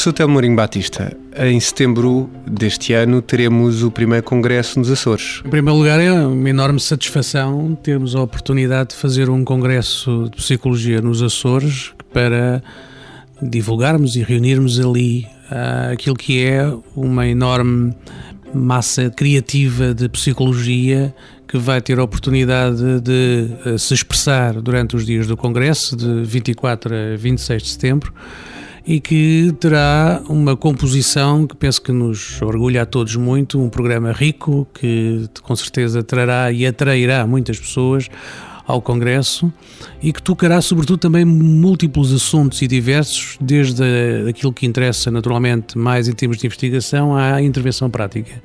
Professor Telmo Mourinho Batista, em setembro deste ano teremos o primeiro congresso nos Açores. Em primeiro lugar, é uma enorme satisfação termos a oportunidade de fazer um congresso de psicologia nos Açores para divulgarmos e reunirmos ali uh, aquilo que é uma enorme massa criativa de psicologia que vai ter a oportunidade de uh, se expressar durante os dias do Congresso, de 24 a 26 de setembro e que terá uma composição que penso que nos orgulha a todos muito, um programa rico que com certeza trará e atrairá muitas pessoas ao Congresso e que tocará sobretudo também múltiplos assuntos e diversos, desde aquilo que interessa naturalmente mais em termos de investigação à intervenção prática.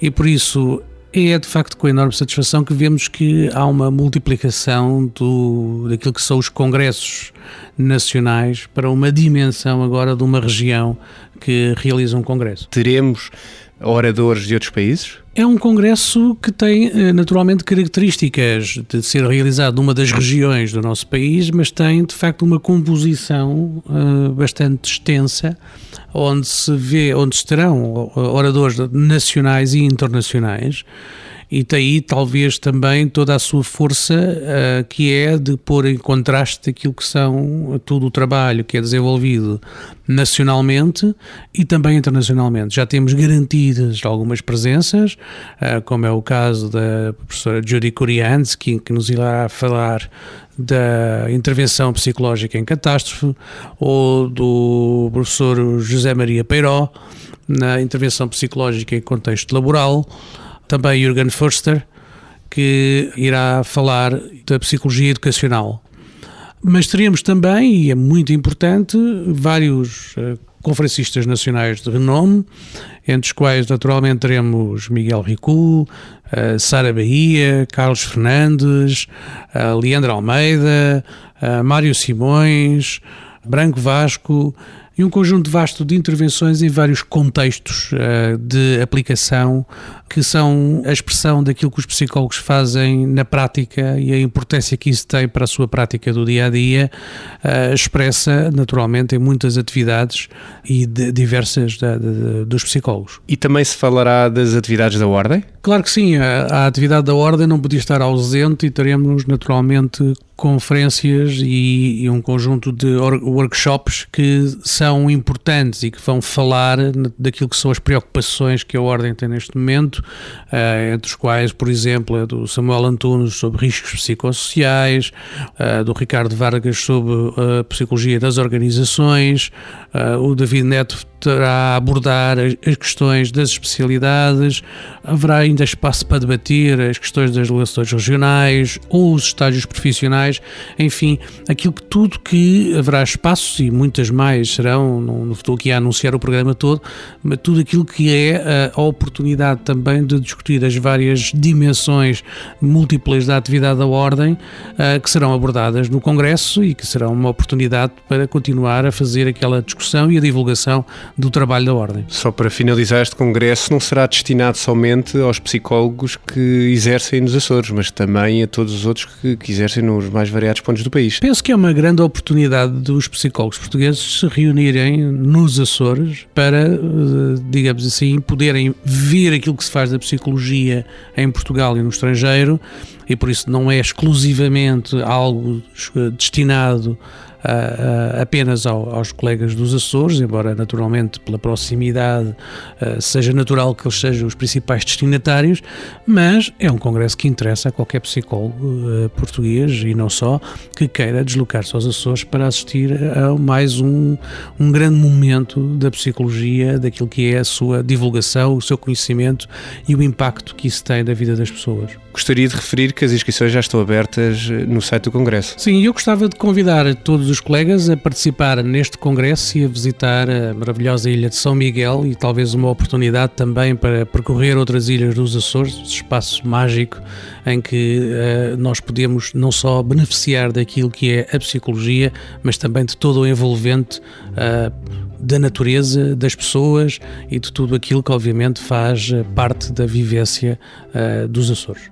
E por isso é de facto com enorme satisfação que vemos que há uma multiplicação do, daquilo que são os congressos nacionais para uma dimensão agora de uma região que realiza um congresso. Teremos oradores de outros países? É um congresso que tem eh, naturalmente características de ser realizado numa das regiões do nosso país, mas tem de facto uma composição uh, bastante extensa, onde se vê, onde estarão oradores nacionais e internacionais e daí talvez também toda a sua força, uh, que é de pôr em contraste aquilo que são todo o trabalho que é desenvolvido nacionalmente e também internacionalmente. Já temos garantidas algumas presenças, uh, como é o caso da professora Judy Kuriansky, que nos irá falar da intervenção psicológica em catástrofe, ou do professor José Maria Peiró, na intervenção psicológica em contexto laboral, também Jürgen Förster, que irá falar da psicologia educacional. Mas teríamos também, e é muito importante, vários uh, conferencistas nacionais de renome, entre os quais naturalmente teremos Miguel Ricu, uh, Sara Bahia, Carlos Fernandes, uh, Leandro Almeida, Mário Simões, Branco Vasco, e um conjunto vasto de intervenções em vários contextos uh, de aplicação que são a expressão daquilo que os psicólogos fazem na prática e a importância que isso tem para a sua prática do dia a dia, uh, expressa naturalmente em muitas atividades e diversas de, dos psicólogos. E também se falará das atividades da Ordem? Claro que sim, a, a atividade da Ordem não podia estar ausente e teremos naturalmente conferências e, e, um conjunto de workshops que são importantes e que vão falar daquilo que são as preocupações que a Ordem tem neste momento, uh, entre os quais, por exemplo, é do Samuel Antunes sobre riscos psicossociais, uh, do Ricardo Vargas sobre a psicologia das organizações, o David Neto terá a abordar as questões das especialidades, haverá ainda espaço para debater as questões das relações regionais ou os estágios profissionais, enfim, aquilo que tudo que haverá espaços e muitas mais serão, não, estou aqui a anunciar o programa todo, mas tudo aquilo que é a, a oportunidade também de discutir as várias dimensões múltiplas da atividade da Ordem uh, que serão abordadas no Congresso e que serão uma oportunidade para continuar a fazer aquela discussão e a divulgação do trabalho da Ordem. Só para finalizar, este congresso não será destinado somente aos psicólogos que exercem nos Açores, mas também a todos os outros que, que exercem nos mais variados pontos do país. Penso que é uma grande oportunidade dos psicólogos portugueses se reunirem nos Açores para, eh, digamos assim, poderem ver aquilo que se faz da psicologia em Portugal e no estrangeiro, e por isso não é exclusivamente algo destinado apenas ao, aos colegas dos Açores, embora naturalmente pela proximidade uh, seja natural que eles sejam os principais destinatários, mas é um congresso que interessa a qualquer psicólogo uh, português e não só que queira deslocar-se aos Açores para assistir a mais um, um grande momento da psicologia, daquilo que é a sua divulgação, o seu conhecimento e o impacto que isso tem na vida das pessoas. Gostaria de referir que as inscrições já estão abertas no site do Congresso. Sim, eu gostava de convidar todos os colegas a participar neste congresso e a visitar a maravilhosa ilha de São Miguel e talvez uma oportunidade também para percorrer outras ilhas dos Açores, espaço mágico em que uh, nós podemos não só beneficiar daquilo que é a psicologia, mas também de todo o envolvente uh, da natureza, das pessoas e de tudo aquilo que obviamente faz parte da vivência uh, dos Açores.